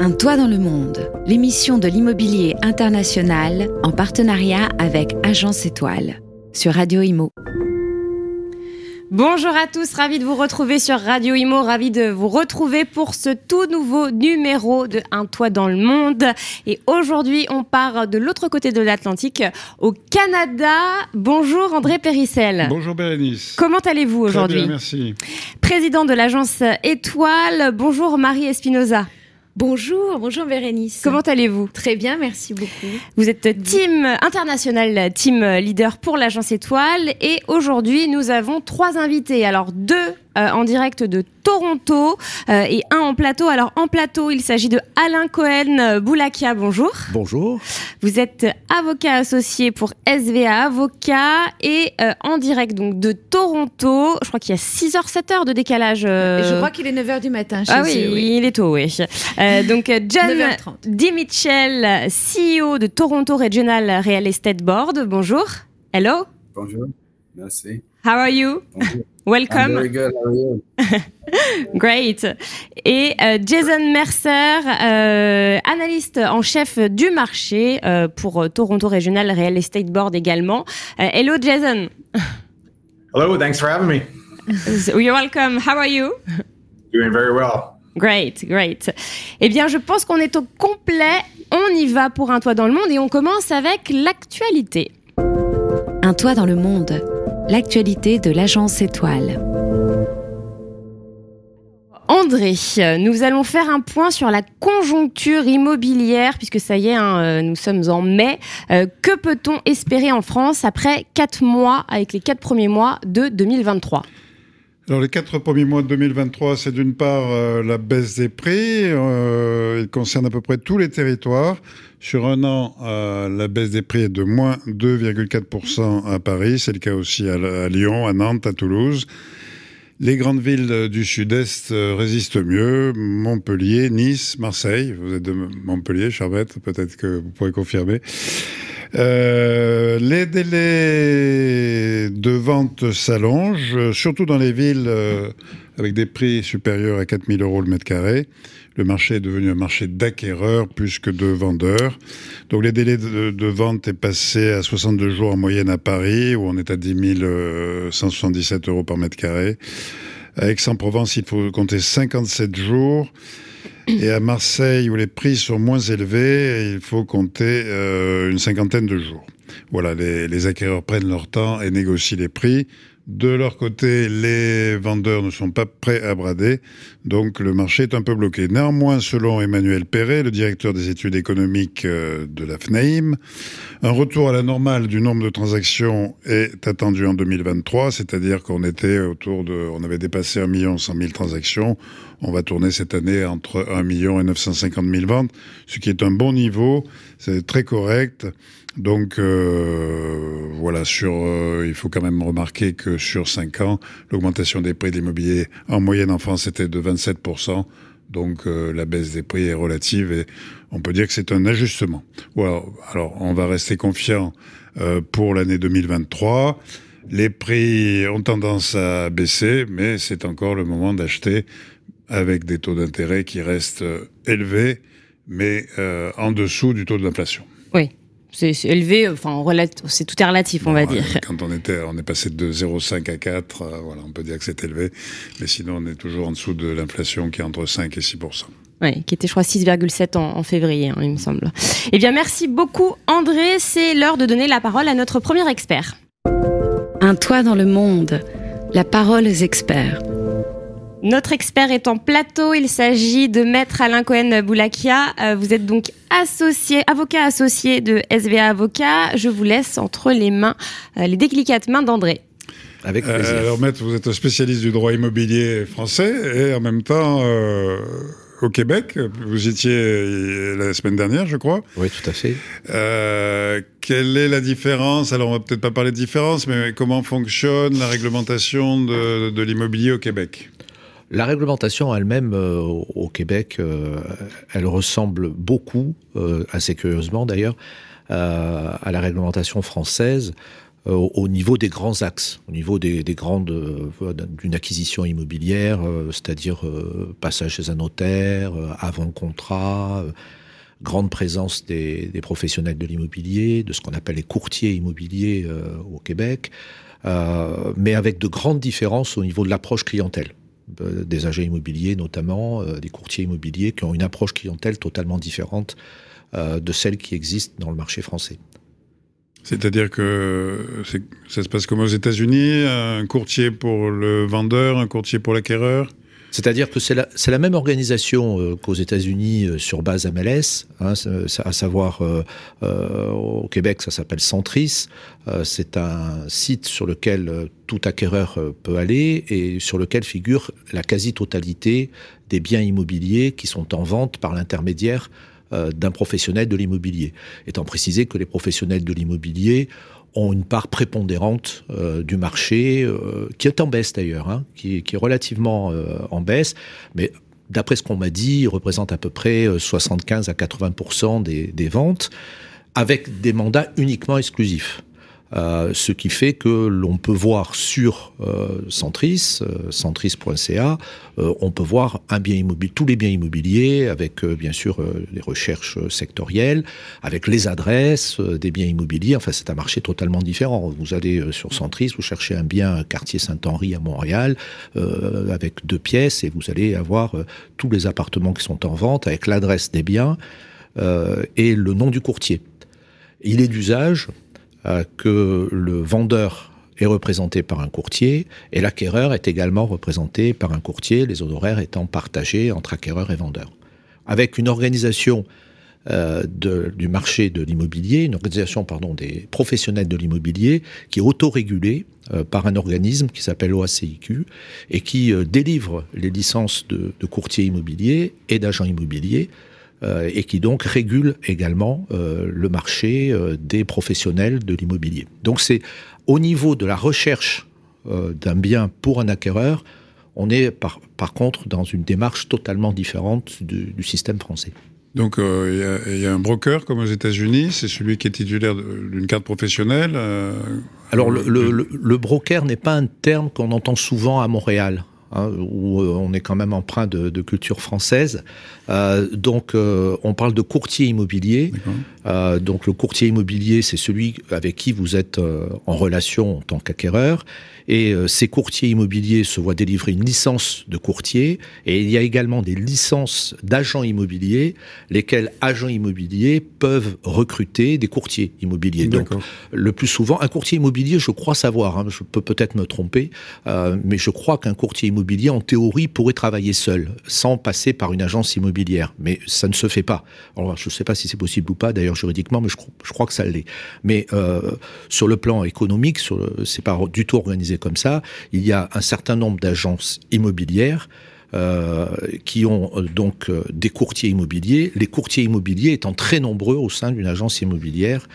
Un toit dans le monde, l'émission de l'immobilier international en partenariat avec Agence Étoile sur Radio Imo. Bonjour à tous, ravi de vous retrouver sur Radio Imo, ravi de vous retrouver pour ce tout nouveau numéro de Un toit dans le monde. Et aujourd'hui, on part de l'autre côté de l'Atlantique, au Canada. Bonjour André Périssel. Bonjour Bérénice. Comment allez-vous aujourd'hui Très bien, merci. Président de l'agence Étoile, bonjour Marie Espinoza. Bonjour, bonjour Bérénice. Comment allez-vous? Très bien, merci beaucoup. Vous êtes team international, team leader pour l'agence Étoile et aujourd'hui nous avons trois invités. Alors deux euh, en direct de Toronto euh, et un en plateau. Alors en plateau, il s'agit de Alain Cohen euh, Boulakia. Bonjour. Bonjour. Vous êtes avocat associé pour SVA Avocat et en direct donc de Toronto. Je crois qu'il y a 6h, 7h de décalage. Je crois qu'il est 9h du matin. Chez ah oui, oui, il est tôt, oui. donc John Dimichel, CEO de Toronto Regional Real Estate Board. Bonjour. Hello. Bonjour. Merci. How are you? Welcome. I'm very good. How are you? Great. Et euh, Jason Mercer, euh, analyste en chef du marché euh, pour Toronto Regional Real Estate Board également. Euh, hello Jason. Hello, thanks for having me. You're welcome. How are you? Doing very well. Great, great. Eh bien, je pense qu'on est au complet. On y va pour un toit dans le monde et on commence avec l'actualité. Un toit dans le monde l'actualité de l'agence Étoile. André, nous allons faire un point sur la conjoncture immobilière, puisque ça y est, hein, euh, nous sommes en mai. Euh, que peut-on espérer en France après quatre mois, avec les quatre premiers mois de 2023 alors les quatre premiers mois de 2023, c'est d'une part euh, la baisse des prix, euh, il concerne à peu près tous les territoires. Sur un an, euh, la baisse des prix est de moins 2,4% à Paris, c'est le cas aussi à, Lyon, à Nantes, à Toulouse. Les grandes villes du sud-est résistent mieux, Montpellier, Nice, Marseille. Vous êtes de Montpellier, Charbette, peut-être que vous pourrez confirmer. Euh, les délais de vente s'allongent, surtout dans les villes euh, avec des prix supérieurs à 4000 euros le mètre carré. Le marché est devenu un marché d'acquéreurs plus que de vendeurs. Donc les délais de, de, vente est passé à 62 jours en moyenne à Paris, où on est à 10 177 euros par mètre carré. À Aix-en-Provence, il faut compter 57 jours. Et à Marseille, où les prix sont moins élevés, il faut compter euh, une cinquantaine de jours. Voilà, les, les, acquéreurs prennent leur temps et négocient les prix. De leur côté, les vendeurs ne sont pas prêts à brader, donc le marché est un peu bloqué. Néanmoins, selon Emmanuel Perret, le directeur des études économiques de la FNAIM, un retour à la normale du nombre de transactions est attendu en 2023, c'est-à-dire qu'on était autour de, on avait dépassé 1 million 100 000 transactions. On va tourner cette année entre 1 million et 950 000 ventes, ce qui est un bon niveau, c'est très correct. Donc euh, voilà, sur, euh, il faut quand même remarquer que sur 5 ans, l'augmentation des prix de l'immobilier en moyenne en France était de 27%. Donc euh, la baisse des prix est relative et on peut dire que c'est un ajustement. Voilà. Alors on va rester confiant euh, pour l'année 2023. Les prix ont tendance à baisser, mais c'est encore le moment d'acheter avec des taux d'intérêt qui restent euh, élevés, mais euh, en dessous du taux de l'inflation. Oui, c'est élevé, enfin, c'est tout est relatif, on bon, va dire. Quand on était, on est passé de 0,5 à 4, euh, voilà, on peut dire que c'est élevé, mais sinon on est toujours en dessous de l'inflation qui est entre 5 et 6% oui, qui était, je crois, 6,7 en, en, février, hein, il me semble. Eh bien, merci beaucoup, André. C'est l'heure de donner la parole à notre premier expert. Un toit dans le monde. La parole aux experts. Notre expert est en plateau. Il s'agit de Maître Alain Cohen Boulakia. Euh, vous êtes donc associé, avocat associé de SVA Avocat. Je vous laisse entre les mains, euh, les délicates mains d'André. Avec plaisir. Euh, alors, Maître, vous êtes un spécialiste du droit immobilier français et en même temps euh, au Québec. Vous étiez la semaine dernière, je crois. Oui, tout à fait. Euh, quelle est la différence? Alors, on va peut-être pas parler de différence, mais comment fonctionne la réglementation de, de l'immobilier au Québec? La réglementation elle-même euh, au Québec, euh, elle ressemble beaucoup, euh, assez curieusement d'ailleurs, à la réglementation française. au niveau des grands axes, au niveau des, grandes d'une acquisition immobilière, c'est-à-dire passage chez un notaire, avant contrat, grande présence des, professionnels de l'immobilier, de ce qu'on appelle les courtiers immobiliers au Québec, mais avec de grandes différences au niveau de l'approche clientèle. Euh, des agents immobiliers notamment, euh, des courtiers immobiliers qui ont une approche clientèle totalement différente euh, de celle qui existe dans le marché français. C'est-à-dire que ça se passe comme aux États-Unis, un courtier pour le vendeur, un courtier pour l'acquéreur? C'est-à-dire que c'est la, même organisation euh, qu'aux États-Unis euh, sur base MLS, hein, à savoir euh, au Québec ça s'appelle Centris. c'est un site sur lequel tout acquéreur peut aller et sur lequel figure la quasi-totalité des biens immobiliers qui sont en vente par l'intermédiaire d'un professionnel de l'immobilier. Étant précisé que les professionnels de l'immobilier ont une part prépondérante euh, du marché, euh, qui est en baisse d'ailleurs, hein, qui, est relativement euh, en baisse, mais d'après ce qu'on m'a dit, ils représentent à peu près 75 à 80 des, des ventes, avec des mandats uniquement exclusifs. Euh, ce qui fait que l'on peut voir sur euh, Centris, euh, centris.ca, on peut voir un bien immobilier, tous les biens immobiliers, avec bien sûr les recherches sectorielles, avec les adresses des biens immobiliers. Enfin, c'est un marché totalement différent. Vous allez sur Centris, vous cherchez un bien quartier Saint-Henri à Montréal, avec deux pièces, et vous allez avoir tous les appartements qui sont en vente, avec l'adresse des biens et le nom du courtier. Il est d'usage que le vendeur est représenté par un courtier et l'acquéreur est également représenté par un courtier, les honoraires étant partagés entre acquéreur et vendeur. Avec une organisation euh, du marché de l'immobilier, une organisation pardon des professionnels de l'immobilier qui est autorégulée euh, par un organisme qui s'appelle OACIQ et qui euh, délivre les licences de, de courtiers immobiliers et d'agents immobiliers euh, et qui donc régule également euh, le marché euh, des professionnels de l'immobilier. Donc c'est au niveau de la recherche d'un bien pour un acquéreur, on est par, par, contre dans une démarche totalement différente du, système français. Donc il y, a un broker comme aux États-Unis, c'est celui qui est titulaire d'une carte professionnelle. Alors le, le broker n'est pas un terme qu'on entend souvent à Montréal. Hein, où euh, on est quand même empreint de, de culture française. Euh, donc, euh, on parle de courtier immobilier. Euh, donc, le courtier immobilier, c'est celui avec qui vous êtes en relation en tant qu'acquéreur. Et ces courtiers immobiliers se voient délivrer une licence de courtier. Et il y a également des licences d'agents immobiliers, lesquels agents immobiliers peuvent recruter des courtiers immobiliers. Donc, le plus souvent, un courtier immobilier, je crois savoir, hein, je peux peut-être me tromper, mais je crois qu'un courtier immobilier en théorie, pourrait travailler seul, sans passer par une agence immobilière. Mais ça ne se fait pas. Alors, je ne sais pas si c'est possible ou pas, d'ailleurs, juridiquement, mais je, je crois que ça l'est. Mais euh, sur le plan économique, c'est pas du tout organisé comme ça. Il y a un certain nombre d'agences immobilières euh, qui ont euh, donc euh, des courtiers immobiliers. Les courtiers immobiliers étant très nombreux au sein d'une agence immobilière,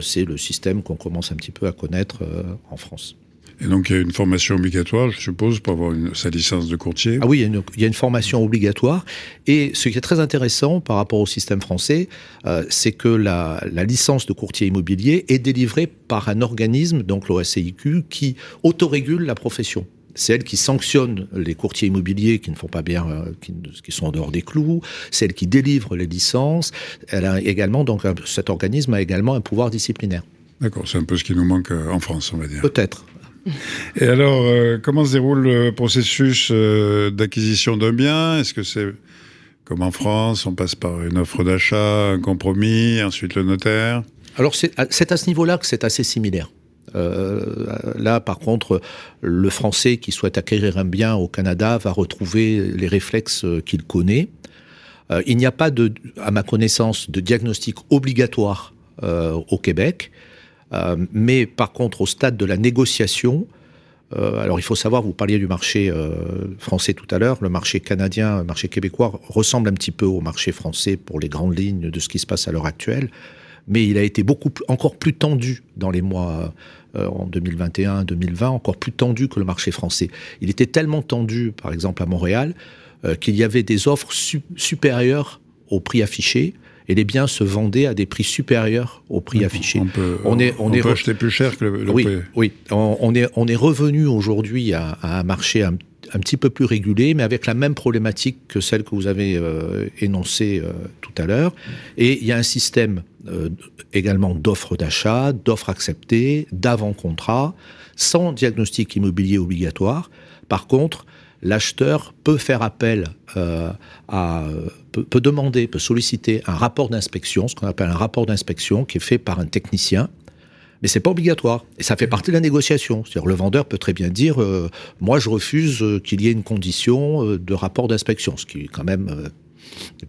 c'est le système qu'on commence un petit peu à connaître en France. Et donc il y a une formation obligatoire, je suppose, pour avoir une, sa licence de courtier. Ah oui, il y, a une, il y, a une, formation obligatoire. Et ce qui est très intéressant par rapport au système français, euh, c'est que la, la, licence de courtier immobilier est délivrée par un organisme, donc l'OSCIQ, qui autorégule la profession. C'est elle qui sanctionne les courtiers immobiliers qui ne font pas bien, euh, qui, qui, sont en dehors des clous. C'est elle qui délivre les licences. Elle a également, donc, cet organisme a également un pouvoir disciplinaire. D'accord, c'est un peu ce qui nous manque euh, en France, on va dire. Peut-être. Et alors, euh, comment se déroule le processus euh, d'acquisition d'un bien? Est-ce que c'est comme en France, on passe par une offre d'achat, un compromis, ensuite le notaire? Alors c'est à, à, ce niveau-là que c'est assez similaire. Euh, là, par contre, le Français qui souhaite acquérir un bien au Canada va retrouver les réflexes qu'il connaît. Il n'y a pas, à ma connaissance, de diagnostic obligatoire au Québec. Euh, mais par contre, au stade de la négociation, euh, alors il faut savoir, vous parliez du marché euh, français tout à l'heure, le marché canadien, le marché québécois ressemble un petit peu au marché français pour les grandes lignes de ce qui se passe à l'heure actuelle, mais il a été beaucoup encore plus tendu dans les mois en 2021-2020, encore plus tendu que le marché français. Il était tellement tendu, par exemple à Montréal, qu'il y avait des offres su supérieures au prix affiché et les biens se vendaient à des prix supérieurs au prix affiché. On peut, on est, on, on est peut acheter plus cher que le, le oui, prix. oui. On, on est, on est revenu aujourd'hui à, à, un marché un, un, petit peu plus régulé, mais avec la même problématique que celle que vous avez euh, énoncée euh, tout à l'heure. Et il y a un système euh, également d'offres d'achat, d'offres acceptées, d'avant-contrat, sans diagnostic immobilier obligatoire. Par contre, l'acheteur peut faire appel euh, à, peut, demander, peut solliciter un rapport d'inspection, ce qu'on appelle un rapport d'inspection, qui est fait par un technicien. Mais c'est pas obligatoire et ça fait partie de la négociation. C'est-à-dire le vendeur peut très bien dire euh, moi je refuse qu'il y ait une condition euh, de rapport d'inspection, ce qui est quand même euh,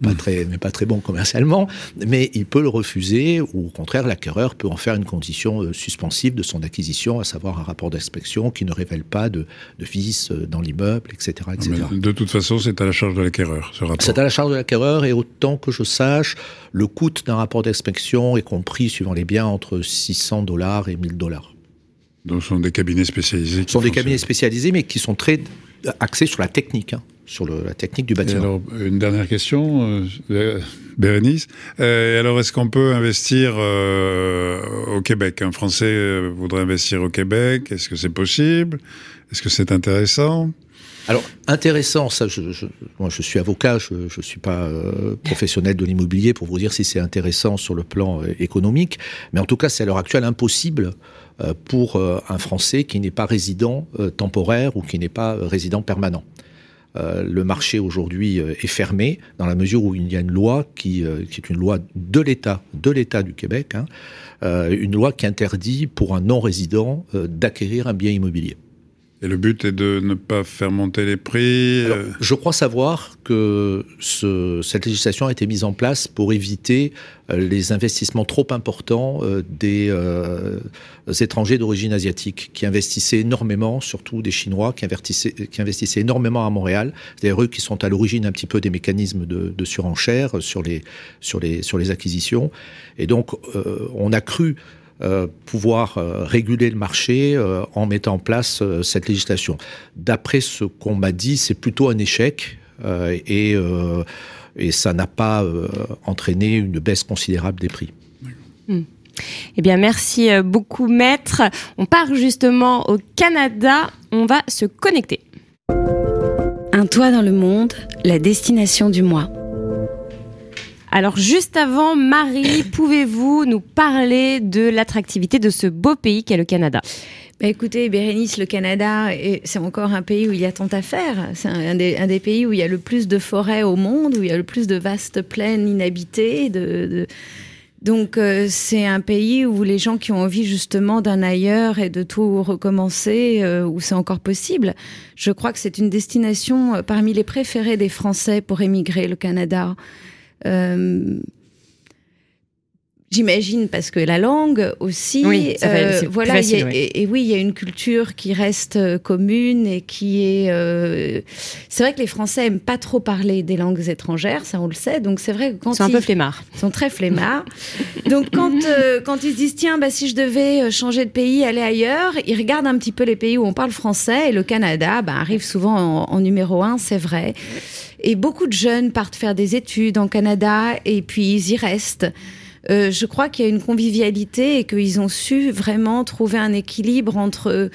pas très, mais pas très bon commercialement, mais il peut le refuser, ou au contraire, l'acquéreur peut en faire une condition suspensive de son acquisition, à savoir un rapport d'inspection qui ne révèle pas de, de vices dans l'immeuble, etc. etc. De toute façon, c'est à la charge de l'acquéreur, ce rapport. C'est à la charge de l'acquéreur, et autant que je sache, le coût d'un rapport d'inspection est compris, suivant les biens, entre 600 dollars et 1000 dollars. Donc, ce sont des cabinets spécialisés. Ce sont des cabinets spécialisés, mais qui sont très axés sur la technique. Hein sur le, la technique du bâtiment. Et alors, une dernière question, euh, Bérénice. Euh, alors, est-ce qu'on peut investir euh, au Québec? Un Français voudrait investir au Québec? Est-ce que c'est possible? Est-ce que c'est intéressant? Alors intéressant, ça, je, je, moi je suis avocat, je ne suis pas euh, professionnel de l'immobilier pour vous dire si c'est intéressant sur le plan euh, économique, mais en tout cas c'est à l'heure actuelle impossible euh, pour un Français qui n'est pas résident temporaire ou qui n'est pas résident permanent. Euh, le marché aujourd'hui euh, est fermé dans la mesure où il y a une loi qui, euh, est une loi de l'État, de l'État du Québec, hein, une loi qui interdit pour un non-résident d'acquérir un bien immobilier. Et le but est de ne pas faire monter les prix Alors, Je crois savoir que ce, cette législation a été mise en place pour éviter euh, les investissements trop importants euh, des euh, étrangers d'origine asiatique, qui investissaient énormément, surtout des Chinois, qui investissaient, qui investissaient énormément à Montréal. C'est-à-dire eux qui sont à l'origine un petit peu des mécanismes de, de surenchère sur les, sur, les, sur les acquisitions. Et donc, euh, on a cru euh, pouvoir euh, réguler le marché euh, en mettant en place cette législation. D'après ce qu'on m'a dit, c'est plutôt un échec et, et ça n'a pas entraîné une baisse considérable des prix. Mmh. Eh bien, merci beaucoup, maître. On part justement au Canada. On va se connecter. Un toit dans le monde, la destination du mois. Alors juste avant, Marie, pouvez-vous nous parler de l'attractivité de ce beau pays qu'est le Canada? Bah écoutez, Bérénice, le Canada, c'est encore un pays où il y a tant à faire. C'est un, un, des, pays où il y a le plus de forêts au monde, où il y a le plus de vastes plaines inhabitées. De, de... Donc euh, c'est un pays où les gens qui ont envie justement d'un ailleurs et de tout recommencer, euh, où c'est encore possible. Je crois que c'est une destination euh, parmi les préférées des Français pour émigrer, le Canada. Euh, J'imagine parce que la langue aussi, oui, euh, voilà, facile, a, oui. Et, et, oui, il y a une culture qui reste euh, commune et qui est. Euh... C'est vrai que les Français aiment pas trop parler des langues étrangères, ça on le sait. Donc c'est vrai que quand ils sont un peu flemmards, ils sont très flemmards. donc quand euh, quand ils se disent tiens bah si je devais euh, changer de pays, aller ailleurs, ils regardent un petit peu les pays où on parle français et le Canada bah, arrive souvent en, en numéro un, c'est vrai. Et beaucoup de jeunes partent faire des études en Canada et puis ils y restent. Euh, je crois qu'il y a une convivialité et qu'ils ont su vraiment trouver un équilibre entre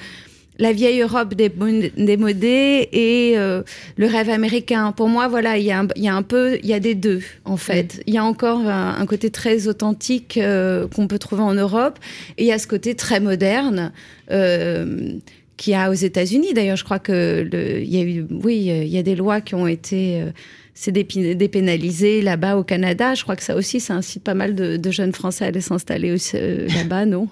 la vieille Europe démodée et euh, le rêve américain. Pour moi, voilà, il y, a un, il y a un peu, il y a des deux en fait. Il y a encore un, un côté très authentique euh, qu'on peut trouver en Europe et il y a ce côté très moderne. Euh, qu'il y a aux États-Unis. D'ailleurs, je crois que le, il y a eu, oui, il y a des lois qui ont été euh, c'est dépénalisé là-bas au Canada. Je crois que ça aussi, ça incite pas mal de, de jeunes Français à aller s'installer euh, là-bas, non?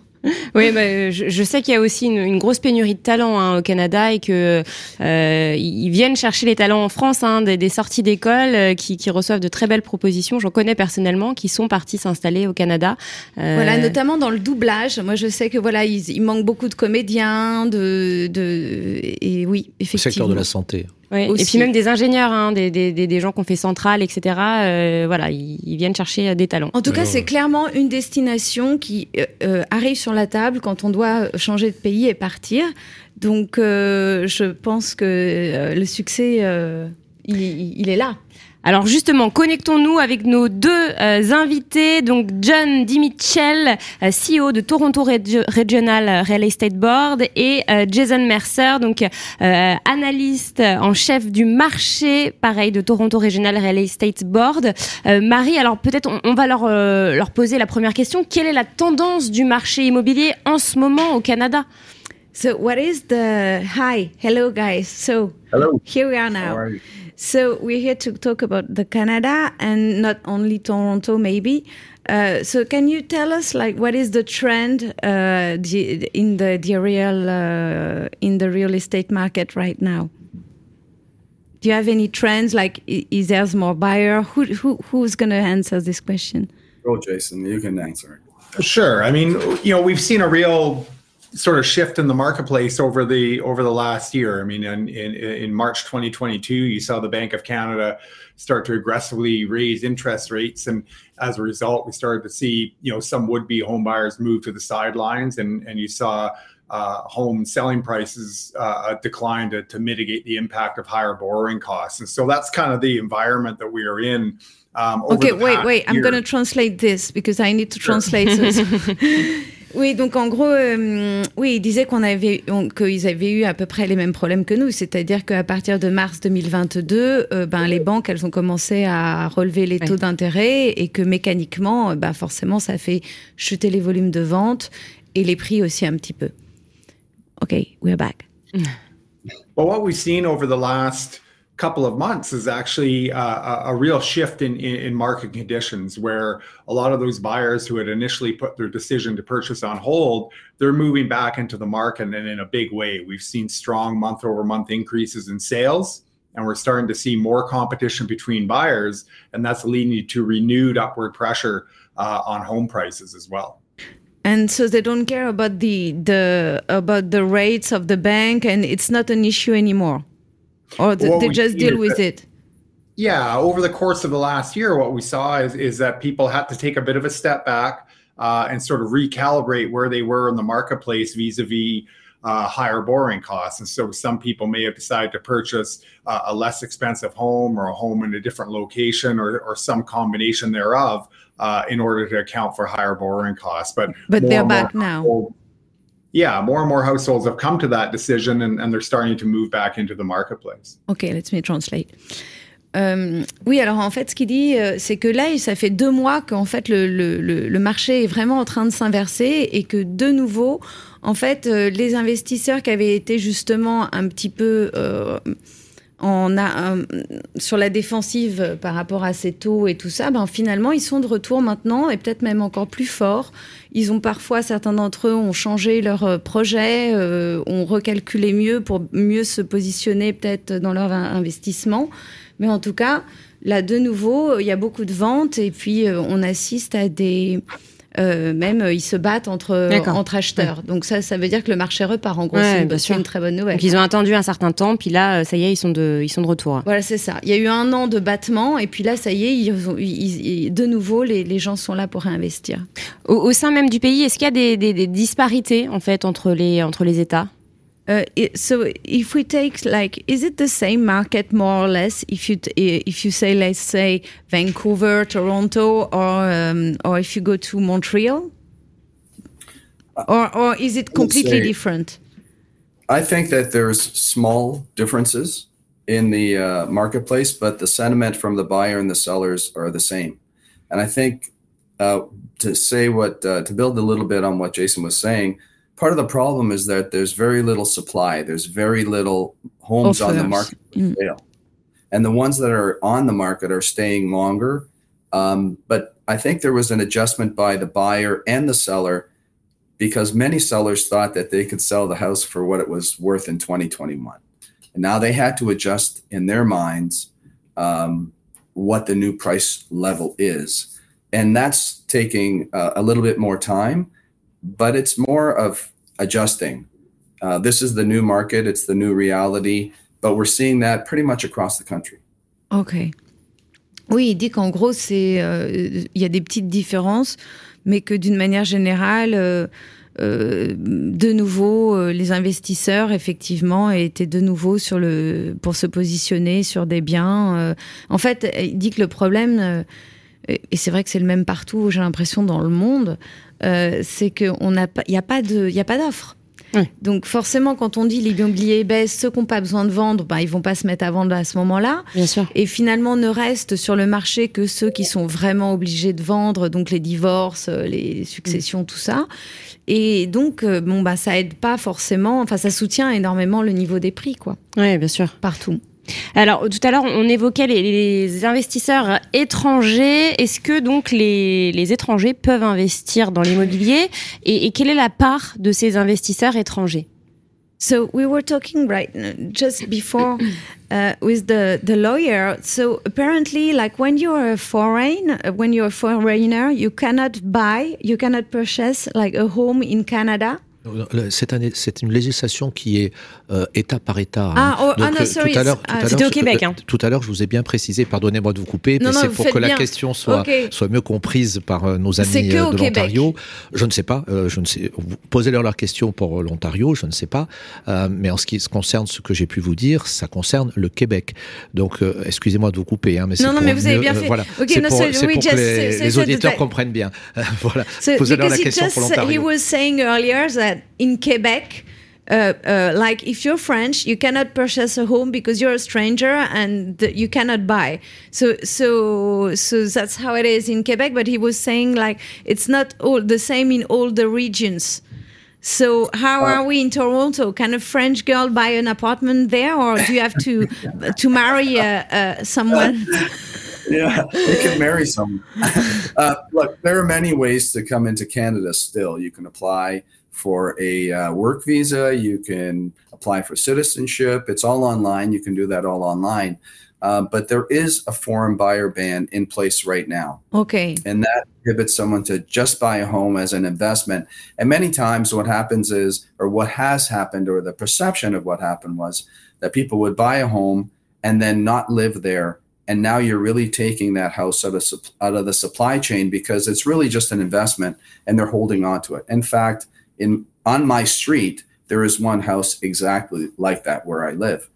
Oui, bah, je, je, sais qu'il y a aussi une, une, grosse pénurie de talents hein, au Canada et que euh, ils viennent chercher les talents en France, hein, des, des, sorties d'école euh, qui, qui, reçoivent de très belles propositions. J'en connais personnellement qui sont partis s'installer au Canada. Euh... Voilà, notamment dans le doublage. Moi, je sais que voilà, il, il manque beaucoup de comédiens, de, de et oui, effectivement. Le secteur de la santé. Oui. Et puis même des ingénieurs, hein, des, des, des, gens qui ont fait Centrale, etc. Euh, voilà, ils, ils, viennent chercher des talents. En tout cas, c'est clairement une destination qui euh, arrive sur la table quand on doit changer de pays et partir. Donc, euh, je pense que le succès, il, il, est là. Alors justement, connectons-nous avec nos deux euh, invités, donc John DiMichel, euh, CEO de Toronto Regi- Regional Real Estate Board, et euh, Jason Mercer, donc euh, analyste en chef du marché, pareil, de Toronto Regional Real Estate Board. Euh, Marie, alors peut-être on, on va leur, euh, leur poser la première question. Quelle est la tendance du marché immobilier en ce moment au Canada? So, what is the hi? Hello, guys. So, Hello. here we are How now. are you? So we're here to talk about the Canada and not only Toronto, maybe. Uh, so can you tell us like what is the trend uh, in the the real uh, in the real estate market right now? Do you have any trends? Like, is there more buyer? Who, who who's going to answer this question? Oh, Jason. You can answer. Sure. I mean, you know, we've seen a real sort of shift in the marketplace over the over the last year. I mean, in in, in March 2022, you saw the Bank of Canada start to aggressively raise interest rates, and as a result, we started to see you know some would-be home buyers move to the sidelines, and and you saw. Uh, home selling prices uh, decline to, to mitigate the impact of higher borrowing costs, and so that's kind of the environment that we are in. Um, over Okay, wait, wait. I'm going to translate this because I need to translate this. oui, donc en gros, euh, oui, ils disaient qu'on avait, on- qu'ils avaient eu à peu près les mêmes problèmes que nous, c'est-à-dire qu'à partir de mars 2022, euh, ben les banques, elles ont commencé à relever les taux Ouais. d'intérêt et que mécaniquement, euh, ben forcément, ça fait chuter les volumes de vente et les prix aussi un petit peu. Ok, we're back. Well, what we've seen over the last couple of months is actually uh, a, real shift in, in, in market conditions where a lot of those buyers who had initially put their decision to purchase on hold, they're moving back into the market and in a big way. We've seen strong month over month increases in sales. And we're starting to see more competition between buyers, and that's leading to renewed upward pressure uh, on home prices as well. And so they don't care about the the about the rates of the bank, and it's not an issue anymore, or th- they just deal with it. Yeah, over the course of the last year, what we saw is, is that people had to take a bit of a step back uh, and sort of recalibrate where they were in the marketplace vis-a-vis uh, higher borrowing costs. And so some people may have decided to purchase uh, a less expensive home or a home in a different location or, or some combination thereof uh, in order to account for higher borrowing costs. But But they're back now. household- Yeah, more and more households have come to that decision and, and they're starting to move back into the marketplace. Ok, let me translate. Oui, alors en fait, ce qu'il dit, euh, c'est que là, ça fait deux mois qu'en fait le, le- marché est vraiment en train de s'inverser et que de nouveau, en fait, euh, les investisseurs qui avaient été justement un petit peu euh, sur la défensive par rapport à ces taux et tout ça, ben finalement, ils sont de retour maintenant et peut-être même encore plus forts. Ils ont parfois, certains d'entre eux ont changé leur euh, projet, euh, ont recalculé mieux pour mieux se positionner peut-être dans leur in- investissement. Mais en tout cas, là, de nouveau, il y a beaucoup de ventes et puis euh, on assiste à des... euh, même, euh, ils se battent entre, entre acheteurs. Donc ça, ça veut dire que le marché repart. En gros, Ouais, c'est une, très bonne nouvelle. Donc ils ont attendu un certain temps, puis là, euh, ça y est, ils sont de, ils sont de retour. Voilà, c'est ça. Il y a eu un an de battement, et puis là, ça y est, ils ont- ils- ils- de nouveau, les, les gens sont là pour réinvestir. Au, au sein même du pays, est-ce qu'il y a des, des- des disparités en fait entre les, entre les États? Uh, it, so, if we take like, is it the same market more or less? If you t- if you say, let's say, Vancouver, Toronto, or um, or if you go to Montreal, or or is it completely say- different? I think that there's small differences in the uh, marketplace, but the sentiment from the buyer and the sellers are the same. And I think uh, to say what, uh, to build a little bit on what Jason was saying, part of the problem is that there's very little supply. There's very little homes on the market for Mm. sale. And the ones that are on the market are staying longer. Um, but I think there was an adjustment by the buyer and the seller because many sellers thought that they could sell the house for what it was worth in 2021. And now they had to adjust in their minds um, what the new price level is. And that's taking uh, a little bit more time, but it's more of adjusting. Uh, this is the new market, it's the new reality, but we're seeing that pretty much across the country. Ok. Oui, il dit qu'en gros, euh, il y a des petites différences, mais que d'une manière générale, euh, de nouveau, les investisseurs, effectivement, étaient de nouveau sur le, pour se positionner sur des biens. en fait, il dit que le problème, et c'est vrai que c'est le même partout, j'ai l'impression, dans le monde, c'est qu'il n'y a pas d'offre. Donc forcément, quand on dit l'immobilier baisse, ceux qui n'ont pas besoin de vendre, ben, ils vont pas se mettre à vendre à ce moment-là. Bien sûr. Et finalement, ne restent sur le marché que ceux qui sont vraiment obligés de vendre, donc les divorces, euh, les successions, tout ça. Et donc, euh, bon, bah, ça aide pas forcément, enfin, ça soutient énormément le niveau des prix, quoi. Oui, bien sûr. Partout. Alors tout à l'heure, on évoquait les, investisseurs étrangers. Est-ce que donc les, étrangers peuvent investir dans l'immobilier? Et, quelle est la part de ces investisseurs étrangers? So we were talking right just before uh, with the, the lawyer. So apparently, like when you're a foreign, when you're a foreigner, you cannot buy, you cannot purchase like a home in Canada. C'est une législation qui est euh, État par État. Hein. Ah, oh, ah non, euh, sorry. Tout à l'heure, ah, c'était au Québec. Euh, hein. Tout à l'heure, je vous ai bien précisé, pardonnez-moi de vous couper, mais c'est pour que la question soit, soit mieux comprise par nos amis de l'Ontario. Je ne sais pas, je ne sais. Posez-leur leur question pour l'Ontario, je ne sais pas. mais en ce qui concerne ce que j'ai pu vous dire, ça concerne le Québec. Donc, excusez-moi de vous couper, hein, mais c'est non, pour non, mais vous avez bien fait. voilà, c'est pour, so pour que les, les auditeurs comprennent bien. voilà. Posez-leur la question pour l'Ontario. He was saying earlier that in Quebec, uh, uh, like if you're French, you cannot purchase a home because you're a stranger and you cannot buy. So, so, so that's how it is in Quebec. But he was saying like it's not all the same in all the regions. So, how are we in Toronto? Can a French girl buy an apartment there, or do you have to to marry uh, uh, someone? yeah, you can marry someone. Uh, look, there are many ways to come into Canada. Still, you can apply for a uh, work visa. You can apply for citizenship. It's all online. You can do that all online. Uh, but there is a foreign buyer ban in place right now. Okay. And that prohibits someone to just buy a home as an investment. And many times, what happens is, or what has happened, or the perception of what happened was that people would buy a home and then not live there. And now you're really taking that house out of, out of the supply chain because it's really just an investment and they're holding on to it. In fact, in on my street there is one house exactly like that where I live.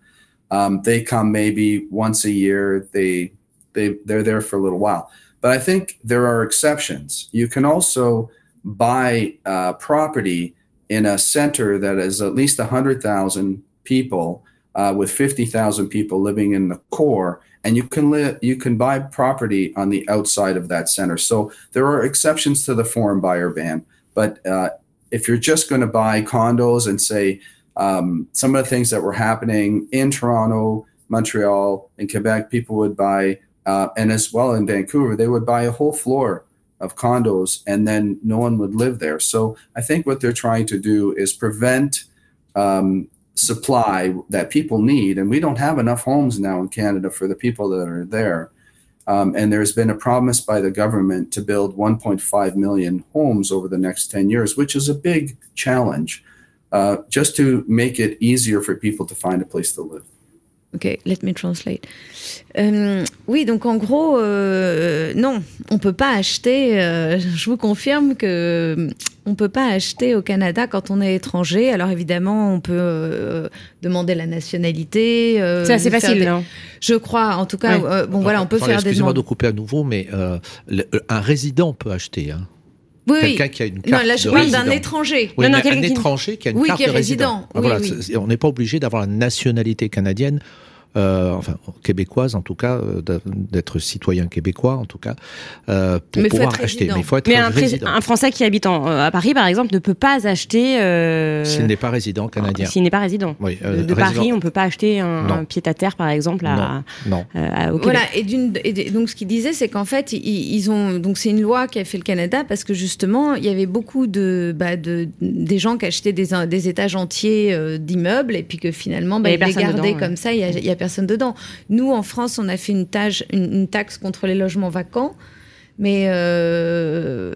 Um, they come maybe once a year. They they they're there for a little while. But I think there are exceptions. You can also buy uh, property in a center that is at least hundred thousand people uh, with fifty thousand people living in the core, and you can live you can buy property on the outside of that center. So there are exceptions to the foreign buyer ban, but uh, if you're just going to buy condos and say um, some of the things that were happening in Toronto, Montreal, and Quebec, people would buy, uh, and as well in Vancouver, they would buy a whole floor of condos and then no one would live there. So I think what they're trying to do is prevent um, supply that people need. And we don't have enough homes now in Canada for the people that are there. Um, and there's been a promise by the government to build 1.5 million homes over the next 10 years, which is a big challenge, uh, just to make it easier for people to find a place to live. Ok, let me translate. Euh, oui, donc en gros, euh, non, on peut pas acheter. Euh, je vous confirme que on peut pas acheter au Canada quand on est étranger. Alors évidemment, on peut euh, demander la nationalité. Euh, c'est assez facile, non? Je crois, en tout cas. Euh, bon, voilà, on peut faire des. Excusez-moi de couper à nouveau, mais un résident peut acheter. Hein. Oui, quelqu'un qui a une carte non, là, je parle d'un étranger. Oui, non, non, un étranger qui a une oui, carte qui est de résident. résident. Ah, voilà. On n'est pas obligé d'avoir la nationalité canadienne euh, enfin québécoise en tout cas, euh, d'être citoyen québécois en tout cas, euh, pour mais pouvoir acheter. Mais il faut être mais un, résident. un, Français qui habite en, à Paris, par exemple, ne peut pas acheter. Euh... S'il n'est pas résident canadien. S'il n'est pas résident. Oui, de, de résident... Paris, on ne peut pas acheter un, un pied-à-terre, par exemple, à, non. non. À, au voilà. Et, et, donc ce qu'il disait, c'est qu'en fait, ils, ils, ont donc c'est une loi qui a fait le Canada parce que justement, il y avait beaucoup de, bah, de des gens qui achetaient des, des étages entiers euh, d'immeubles et puis que finalement, bah, ils les gardaient dedans, comme ouais. ça, il n'y a, a personne dedans. Nous, en France, on a fait une, taxe contre les logements vacants, mais euh,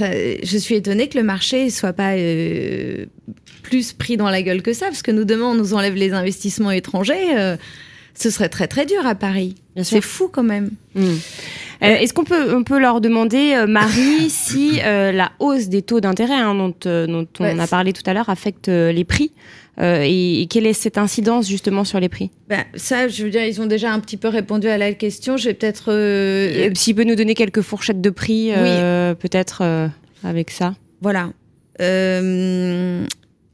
je suis étonnée que le marché soit pas euh, plus pris dans la gueule que ça, parce que nous, demain, on nous enlève les investissements étrangers. Euh, ce serait très très dur à Paris. C'est fou quand même. Hmm. Euh, est-ce qu'on peut, on peut leur demander, euh, Marie, si euh, la hausse des taux d'intérêt hein, dont, dont on a parlé tout à l'heure affecte les prix et, quelle est cette incidence justement sur les prix? Ben, Ça, je veux dire, ils ont déjà un petit peu répondu à la question. Je vais peut-être. S'il peut nous donner quelques fourchettes de prix, peut-être avec ça? Voilà.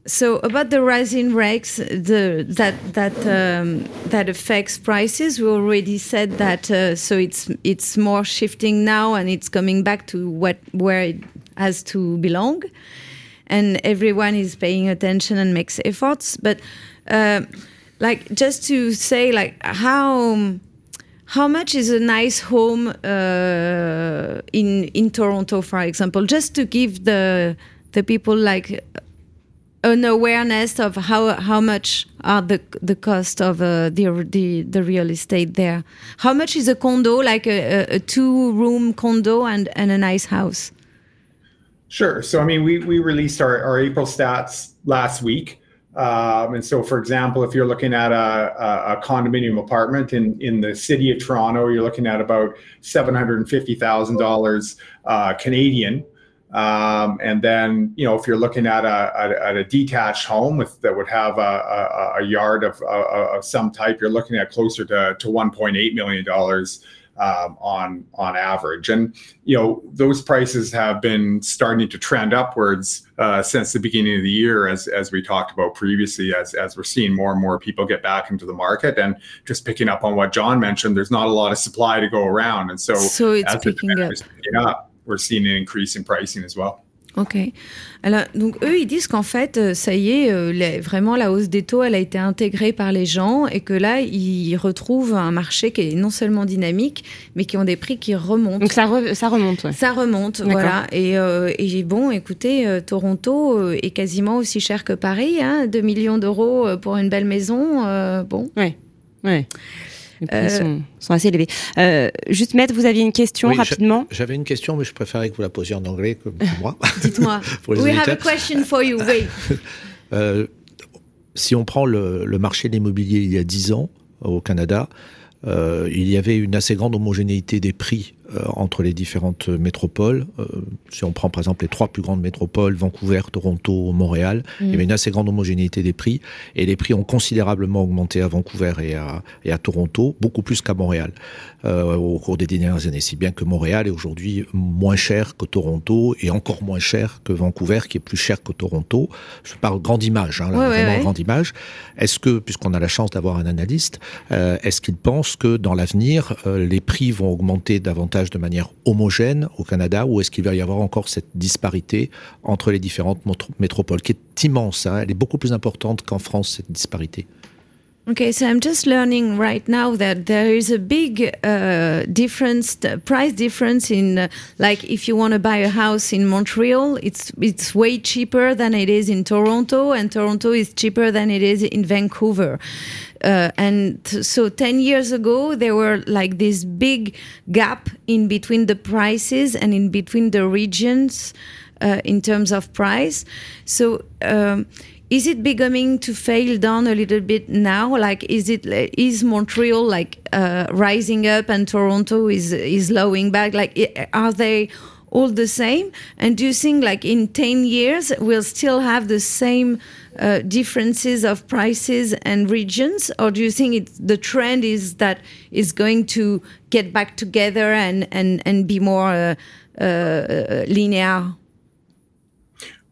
So about the rising rates the, that that um, that affects prices. We already said that uh, so it's it's more shifting now and it's coming back to what where it has to belong. And everyone is paying attention and makes efforts. But uh, like just to say like how how much is a nice home uh, in in Toronto for example? Just to give the the people like an awareness of how how much are the the cost of uh, the, the the real estate there. How much is a condo, like a, a, two room condo and and a nice house? Sure. So I mean, we we released our, our April stats last week. Um, and so, for example, if you're looking at a, a, a, condominium apartment in, in the city of Toronto, you're looking at about seven hundred and fifty thousand uh, dollars Canadian. Um, and then, you know, if you're looking at a, at a detached home with, that would have a, a, a yard of, of, some type, you're looking at closer to, to 1.8 million dollars um, on on average. And you know, those prices have been starting to trend upwards uh, since the beginning of the year, as as we talked about previously, as as we're seeing more and more people get back into the market. And just picking up on what John mentioned, there's not a lot of supply to go around, and so so it's picking up. picking up we're seeing an increase in pricing as well. Ok. Alors, donc eux, ils disent qu'en fait, euh, ça y est, euh, vraiment la hausse des taux, elle a été intégrée par les gens et que là, ils retrouvent un marché qui est non seulement dynamique, mais qui ont des prix qui remontent. Donc ça, ça remonte, ouais. Ça remonte, voilà. Et, euh, et, bon, écoutez, Toronto est quasiment aussi cher que Paris, hein, 2 millions d'euros pour une belle maison, bon. Ouais, ouais. Les prix euh, sont, assez élevés. Euh, juste, Maître, vous aviez une question rapidement J'avais une question, mais je préférais que vous la posiez en anglais comme moi. Dites-moi. We have a question for you. Oui. Euh, si on prend le, le marché de l'immobilier il y a 10 ans au Canada, il y avait une assez grande homogénéité des prix euh, entre les différentes métropoles. Euh, si on prend par exemple les trois plus grandes métropoles, Vancouver, Toronto, Montréal, il y avait une assez grande homogénéité des prix et les prix ont considérablement augmenté à Vancouver et à, et à Toronto, beaucoup plus qu'à Montréal euh, au cours des dernières années. Si bien que Montréal est aujourd'hui moins cher que Toronto et encore moins cher que Vancouver, qui est plus cher que Toronto. Je parle grande image, hein, vraiment grande image. Est-ce que, puisqu'on a la chance d'avoir un analyste, est-ce qu'il pense que dans l'avenir, les prix vont augmenter davantage de manière homogène au Canada ou est-ce qu'il va y avoir encore cette disparité entre les différentes métropoles qui est immense, hein elle est beaucoup plus importante qu'en France cette disparité? Okay, so I'm just learning right now that there is a big uh, difference, price difference in, uh, like, if you want to buy a house in Montreal, it's it's way cheaper than it is in Toronto, and Toronto is cheaper than it is in Vancouver. Uh, and so 10 years ago, there were like this big gap in between the prices and in between the regions uh, in terms of price. So. Um, is it beginning to fail down a little bit now? Like, is it is Montreal like uh, rising up and Toronto is is lowing back? Like, are they all the same? And do you think like in ten years we'll still have the same uh, differences of prices and regions, or do you think it, the trend is that is going to get back together and and and be more uh, uh linear?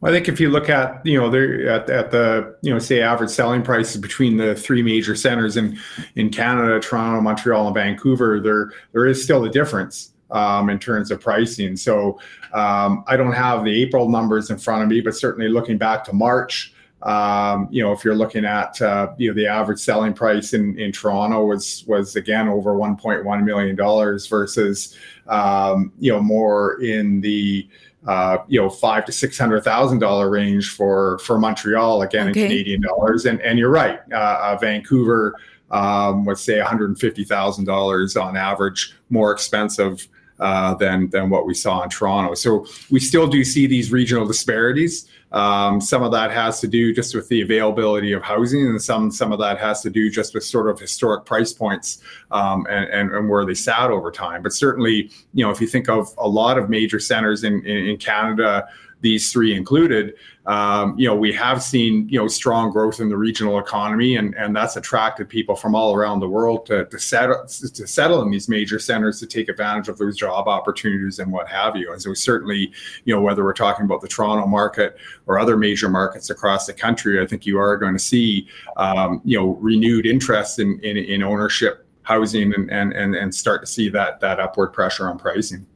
I think if you look at you know they're at, at the you know say average selling prices between the three major centers in in Canada, Toronto, Montreal, and Vancouver, there there is still a difference um, in terms of pricing. So um, I don't have the April numbers in front of me, but certainly looking back to March, um, you know if you're looking at uh, you know the average selling price in in Toronto was was again over 1.1 million dollars versus um, you know more in the uh, you know, five to six hundred thousand dollar range for for Montreal again okay. in Canadian dollars. And and you're right, uh, uh, Vancouver, um, let's say one hundred and fifty thousand dollars on average more expensive uh, than than what we saw in Toronto. So we still do see these regional disparities. Um, some of that has to do just with the availability of housing, and some some of that has to do just with sort of historic price points um, and, and, and where they sat over time. But certainly, you know, if you think of a lot of major centers in, in, in Canada these three included, um, you know, we have seen, you know, strong growth in the regional economy, and, and that's attracted people from all around the world to, to settle to settle in these major centers to take advantage of those job opportunities and what have you. And so certainly, you know, whether we're talking about the Toronto market or other major markets across the country, I think you are going to see, um, you know, renewed interest in in, in ownership housing and, and and and start to see that that upward pressure on pricing.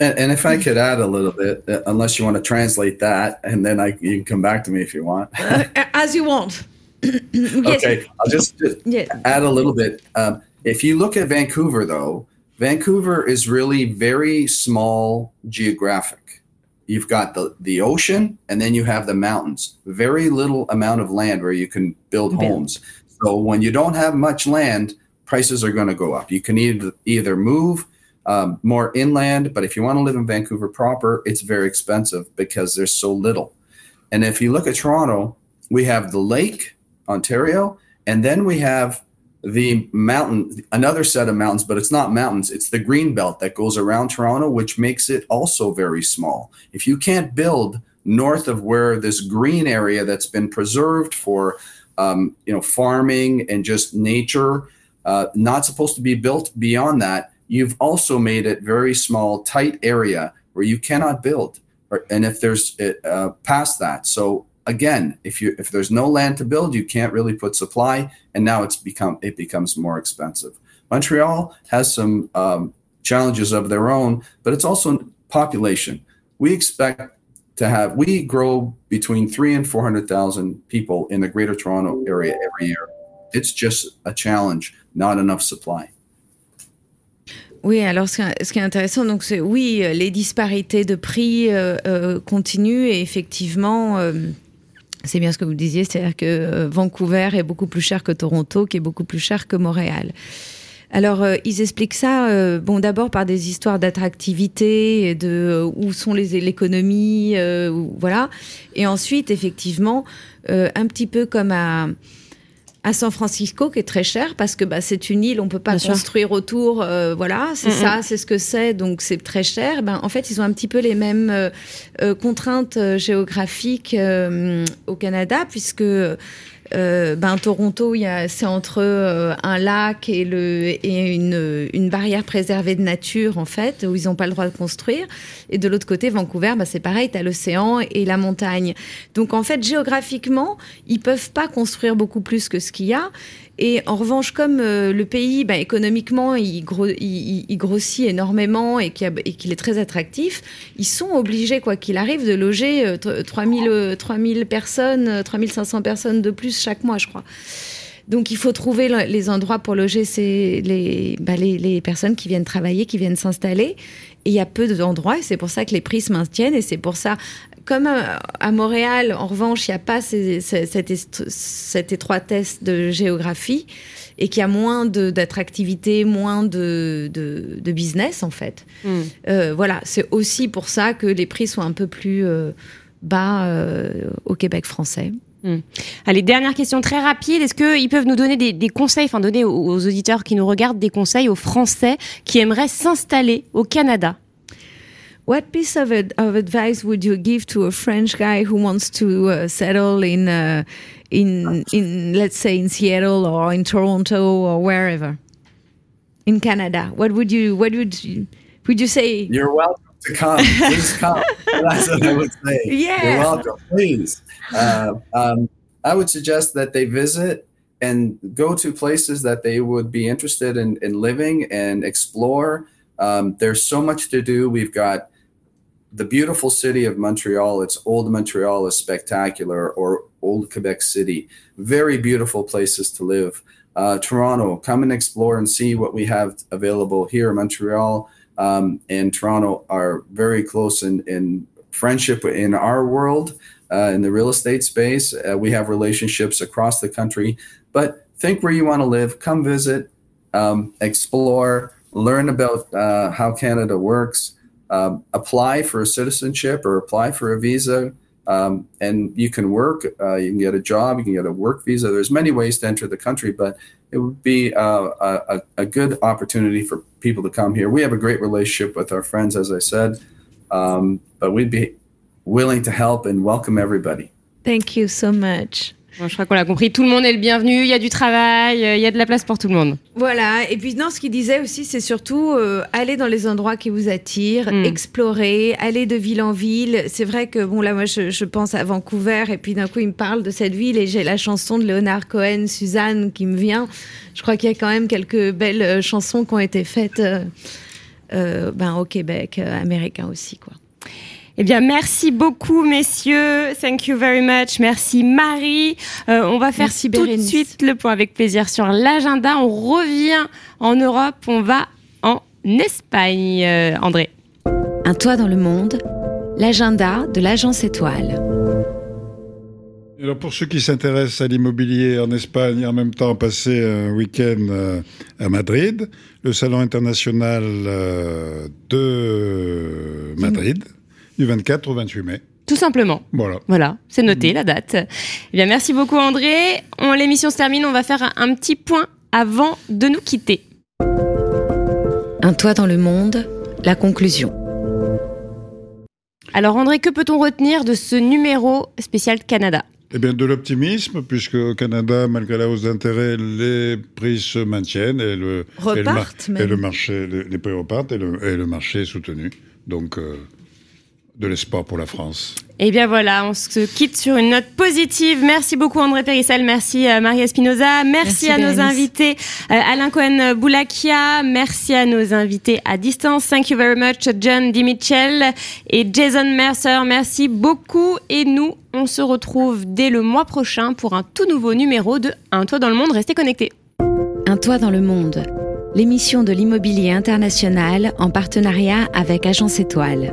And, and, if I could add a little bit, uh, unless you want to translate that, and then I you can come back to me if you want. uh, as you want. yes. Okay, I'll just, just add a little bit. Um, if you look at Vancouver, though, Vancouver is really very small geographic. You've got the, the ocean, and then you have the mountains. Very little amount of land where you can build homes. So when you don't have much land, prices are going to go up. You can either either move um, more inland. But if you want to live in Vancouver proper, it's very expensive because there's so little. And if you look at Toronto, we have the lake, Ontario, and then we have the mountain, another set of mountains, but it's not mountains. It's the green belt that goes around Toronto, which makes it also very small. If you can't build north of where this green area that's been preserved for, um, you know, farming and just nature, uh, not supposed to be built beyond that, you've also made it very small, tight area where you cannot build. And if there's uh, past that, so again, if you if there's no land to build, you can't really put supply, and now it's become it becomes more expensive. Montreal has some um, challenges of their own, but it's also population. We expect to have we grow between three and four hundred thousand people in the Greater Toronto area every year. It's just a challenge, not enough supply. Oui, alors ce qui est intéressant, donc c'est oui, les disparités de prix euh, euh, continuent et effectivement, euh, c'est bien ce que vous disiez, c'est-à-dire que Vancouver est beaucoup plus cher que Toronto, qui est beaucoup plus cher que Montréal. Alors, ils expliquent ça, bon, d'abord par des histoires d'attractivité, de où sont les l'économie, voilà, et ensuite, effectivement, un petit peu comme à à San Francisco qui est très cher parce que bah, c'est une île, on peut pas construire autour. Euh, voilà, c'est ça, c'est ce que c'est, donc c'est très cher. Ben, en fait, ils ont un petit peu les mêmes euh, euh, contraintes géographiques au Canada puisque euh, ben, Toronto, c'est entre euh, un lac et, une, barrière préservée de nature, en fait, où ils n'ont pas le droit de construire. Et de l'autre côté, Vancouver, ben, c'est pareil, tu as l'océan et la montagne. Donc, en fait, géographiquement, ils peuvent pas construire beaucoup plus que ce qu'il y a. Et en revanche, comme euh, le pays, bah, économiquement, il, grossit énormément et qu'il est très attractif, ils sont obligés, quoi qu'il arrive, de loger 3000, 3000 personnes, 3500 personnes de plus chaque mois, je crois. Donc il faut trouver les endroits pour loger bah, les, les, personnes qui viennent travailler, qui viennent s'installer. Et il y a peu d'endroits, et c'est pour ça que les prix se maintiennent, et c'est pour ça, comme euh, à Montréal, en revanche, il n'y a pas cette, étroitesse de géographie et qu'il y a moins d'attractivité, moins de, business, en fait. Hmm. Euh, voilà, c'est aussi pour ça que les prix sont un peu plus euh, bas au Québec français. Hmm. Allez, dernière question très rapide. Est-ce qu'ils peuvent nous donner des, conseils, enfin donner aux, aux auditeurs qui nous regardent des conseils aux Français qui aimeraient s'installer au Canada? What piece of, of advice would you give to a French guy who wants to uh, settle in, uh, in, in, let's say, in Seattle or in Toronto or wherever? In Canada? What would you, what would you, would you say? You're welcome to come. Please come. That's what I would say. Yeah. You're welcome. Please. Uh, um, I would suggest that they visit and go to places that they would be interested in, in living and explore. Um, there's so much to do. We've got the beautiful city of Montreal. It's old Montreal is spectacular, or old Quebec City. Very beautiful places to live. Uh, Toronto, come and explore and see what we have available here. In Montreal um, and Toronto are very close in, in friendship in our world, uh, in the real estate space. Uh, we have relationships across the country, but think where you want to live. Come visit, um, explore, learn about uh, how Canada works, um, apply for a citizenship or apply for a visa. Um, and you can work, uh, you can get a job, you can get a work visa. There's many ways to enter the country, but it would be uh, a, a, good opportunity for people to come here. We have a great relationship with our friends, as I said, um, but we'd be willing to help and welcome everybody. Thank you so much. Je crois qu'on l'a compris, tout le monde est le bienvenu, il y a du travail, euh, il y a de la place pour tout le monde. Voilà, et puis non, ce qu'il disait aussi, c'est surtout euh, aller dans les endroits qui vous attirent, hmm. explorer, aller de ville en ville. C'est vrai que, bon, là, moi, je, pense à Vancouver, et puis d'un coup, il me parle de cette ville, et j'ai la chanson de Leonard Cohen, Suzanne, qui me vient. Je crois qu'il y a quand même quelques belles euh, chansons qui ont été faites ben, au Québec, américain aussi, quoi. Eh bien, merci beaucoup, messieurs. Thank you very much. Merci, Marie. Euh, on va faire tout de suite le point avec plaisir sur l'agenda. On revient en Europe. On va en Espagne, euh, André. Un toit dans le monde. L'agenda de l'agence étoile. Alors pour ceux qui s'intéressent à l'immobilier en Espagne, en même temps passer un week-end euh, à Madrid, le salon international de Madrid, du 24 au 28 mai. Tout simplement. Voilà. Voilà, c'est noté la date. Eh bien, merci beaucoup André. L'émission se termine, on va faire un, petit point avant de nous quitter. Un toit dans le monde, la conclusion. Alors André, que peut-on retenir de ce numéro spécial Canada? Eh bien, de l'optimisme, puisque au Canada, malgré la hausse d'intérêt, les prix se maintiennent et le, et le, marché, les, prix repartent et le, marché est soutenu. Donc, euh, de l'espoir pour la France. Et eh bien voilà, on se quitte sur une note positive. Merci beaucoup André Périssel, merci euh, Maria Espinoza, merci, à nos invités euh, Alain Cohen Boulakia, merci à nos invités à distance. Thank you very much John Dimichel et Jason Mercer. Merci beaucoup et nous, on se retrouve dès le mois prochain pour un tout nouveau numéro de Un toit dans le monde. Restez connectés. Un toit dans le monde, l'émission de l'immobilier international en partenariat avec Agence Étoile